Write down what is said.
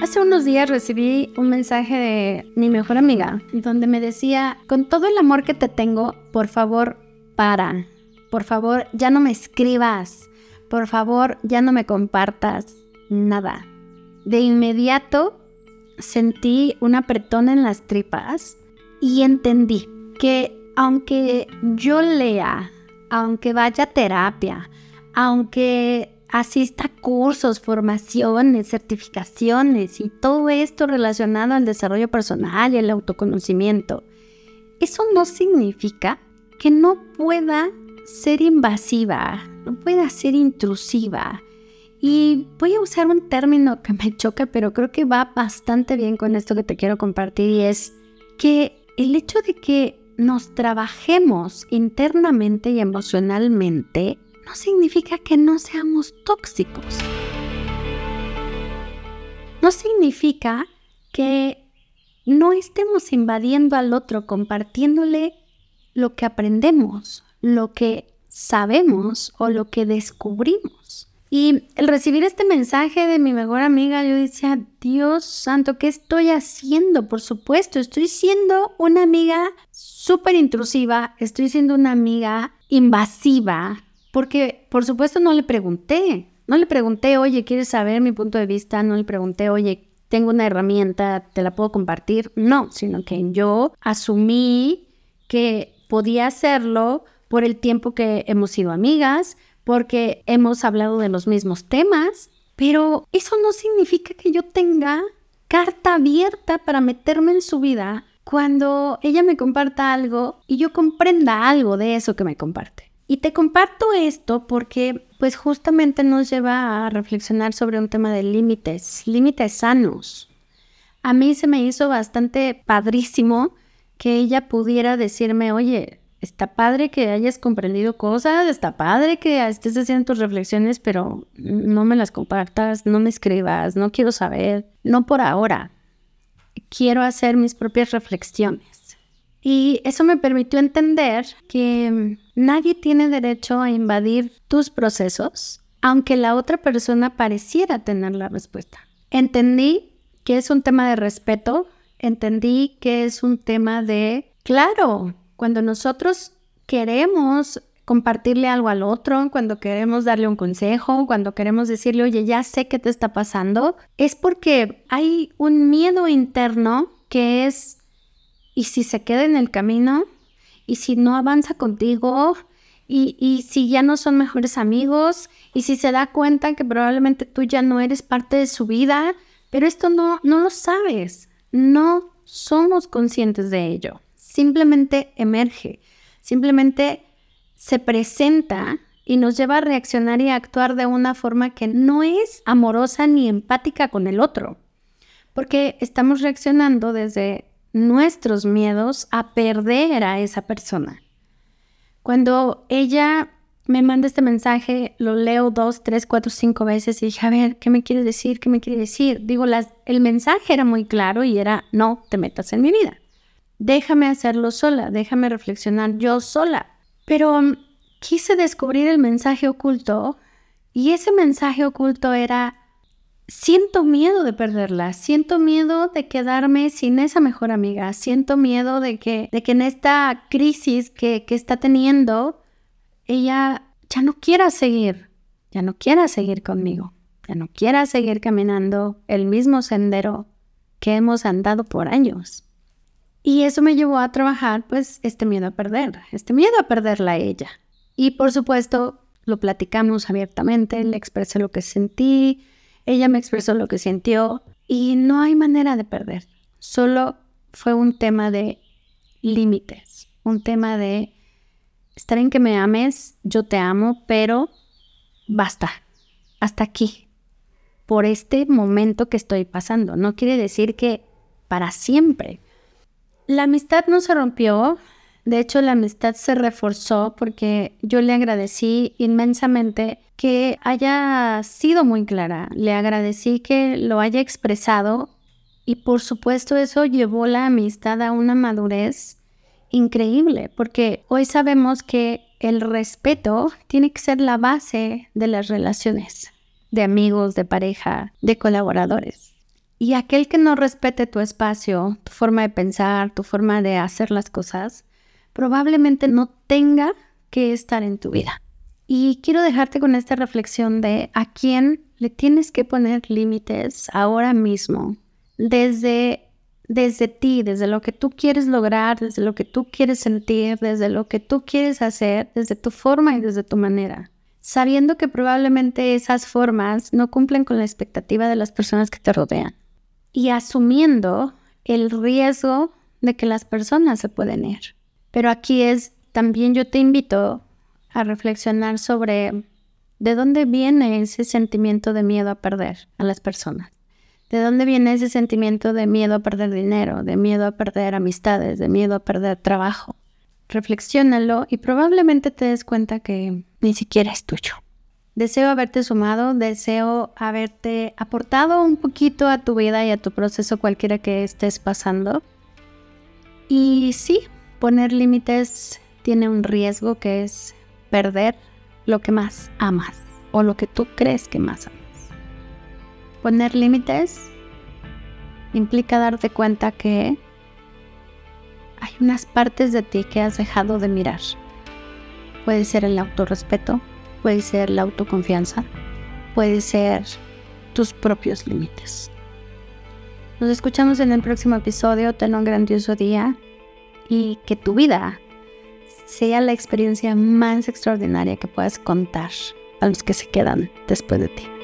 Hace unos días recibí un mensaje de mi mejor amiga donde me decía, con todo el amor que te tengo, por favor, para. Por favor, ya no me escribas. Por favor, ya no me compartas nada. De inmediato sentí un apretón en las tripas y entendí que aunque yo lea, aunque vaya a terapia, aunque asista a cursos, formaciones, certificaciones y todo esto relacionado al desarrollo personal y el autoconocimiento. Eso no significa que no pueda ser invasiva, no pueda ser intrusiva. Y voy a usar un término que me choca, pero creo que va bastante bien con esto que te quiero compartir y es que el hecho de que nos trabajemos internamente y emocionalmente no significa que no seamos tóxicos. No significa que no estemos invadiendo al otro, compartiéndole lo que aprendemos, lo que sabemos o lo que descubrimos. Y el recibir este mensaje de mi mejor amiga, yo decía, Dios santo, ¿qué estoy haciendo? Por supuesto, estoy siendo una amiga súper intrusiva, estoy siendo una amiga invasiva, porque, por supuesto, no le pregunté. No le pregunté, oye, ¿quieres saber mi punto de vista? No le pregunté, oye, tengo una herramienta, ¿te la puedo compartir? No, sino que yo asumí que podía hacerlo por el tiempo que hemos sido amigas, porque hemos hablado de los mismos temas, pero eso no significa que yo tenga carta abierta para meterme en su vida cuando ella me comparta algo y yo comprenda algo de eso que me comparte. Y te comparto esto porque pues justamente nos lleva a reflexionar sobre un tema de límites, límites sanos. A mí se me hizo bastante padrísimo que ella pudiera decirme, oye, está padre que hayas comprendido cosas, está padre que estés haciendo tus reflexiones, pero no me las compartas, no me escribas, no quiero saber, no por ahora. Quiero hacer mis propias reflexiones. Y eso me permitió entender que nadie tiene derecho a invadir tus procesos, aunque la otra persona pareciera tener la respuesta. Entendí que es un tema de respeto, entendí que es un tema de, claro, cuando nosotros queremos compartirle algo al otro, cuando queremos darle un consejo, cuando queremos decirle, oye, ya sé qué te está pasando, es porque hay un miedo interno que es y si se queda en el camino, y si no avanza contigo, y, si ya no son mejores amigos, y si se da cuenta que probablemente tú ya no eres parte de su vida, pero esto no, no lo sabes, no somos conscientes de ello, simplemente emerge, simplemente se presenta y nos lleva a reaccionar y a actuar de una forma que no es amorosa ni empática con el otro, porque estamos reaccionando desde nuestros miedos a perder a esa persona. Cuando ella me manda este mensaje, lo leo dos, tres, cuatro, cinco veces y dije, a ver, ¿qué me quiere decir? ¿Qué me quiere decir? Digo, el mensaje era muy claro y era, no te metas en mi vida. Déjame hacerlo sola, déjame reflexionar yo sola. Pero mm, quise descubrir el mensaje oculto y ese mensaje oculto era, siento miedo de perderla, siento miedo de quedarme sin esa mejor amiga, siento miedo de que, de que en esta crisis que, que está teniendo, ella ya no quiera seguir, ya no quiera seguir conmigo, ya no quiera seguir caminando el mismo sendero que hemos andado por años. Y eso me llevó a trabajar, pues, este miedo a perder, este miedo a perderla a ella. Y por supuesto, lo platicamos abiertamente, le expresé lo que sentí, ella me expresó lo que sintió y no hay manera de perder. Solo fue un tema de límites, un tema de estar en que me ames, yo te amo, pero basta, hasta aquí, por este momento que estoy pasando. No quiere decir que para siempre. La amistad no se rompió, de hecho, la amistad se reforzó porque yo le agradecí inmensamente que haya sido muy clara. Le agradecí que lo haya expresado y por supuesto eso llevó la amistad a una madurez increíble porque hoy sabemos que el respeto tiene que ser la base de las relaciones de amigos, de pareja, de colaboradores. Y aquel que no respete tu espacio, tu forma de pensar, tu forma de hacer las cosas, probablemente no tenga que estar en tu vida. Y quiero dejarte con esta reflexión de a quién le tienes que poner límites ahora mismo, desde, desde ti, desde lo que tú quieres lograr, desde lo que tú quieres sentir, desde lo que tú quieres hacer, desde tu forma y desde tu manera sabiendo que probablemente esas formas no cumplen con la expectativa de las personas que te rodean y asumiendo el riesgo de que las personas se pueden ir. Pero aquí es, también yo te invito a reflexionar sobre de dónde viene ese sentimiento de miedo a perder a las personas. ¿De dónde viene ese sentimiento de miedo a perder dinero, de miedo a perder amistades, de miedo a perder trabajo? Reflexiónalo y probablemente te des cuenta que ni siquiera es tuyo. Deseo haberte sumado, deseo haberte aportado un poquito a tu vida y a tu proceso cualquiera que estés pasando. Y sí, poner límites tiene un riesgo que es perder lo que más amas o lo que tú crees que más amas. Poner límites implica darte cuenta que hay unas partes de ti que has dejado de mirar. Puede ser el autorrespeto, puede ser la autoconfianza, puede ser tus propios límites. Nos escuchamos en el próximo episodio. Ten un grandioso día y que tu vida sea la experiencia más extraordinaria que puedas contar a los que se quedan después de ti.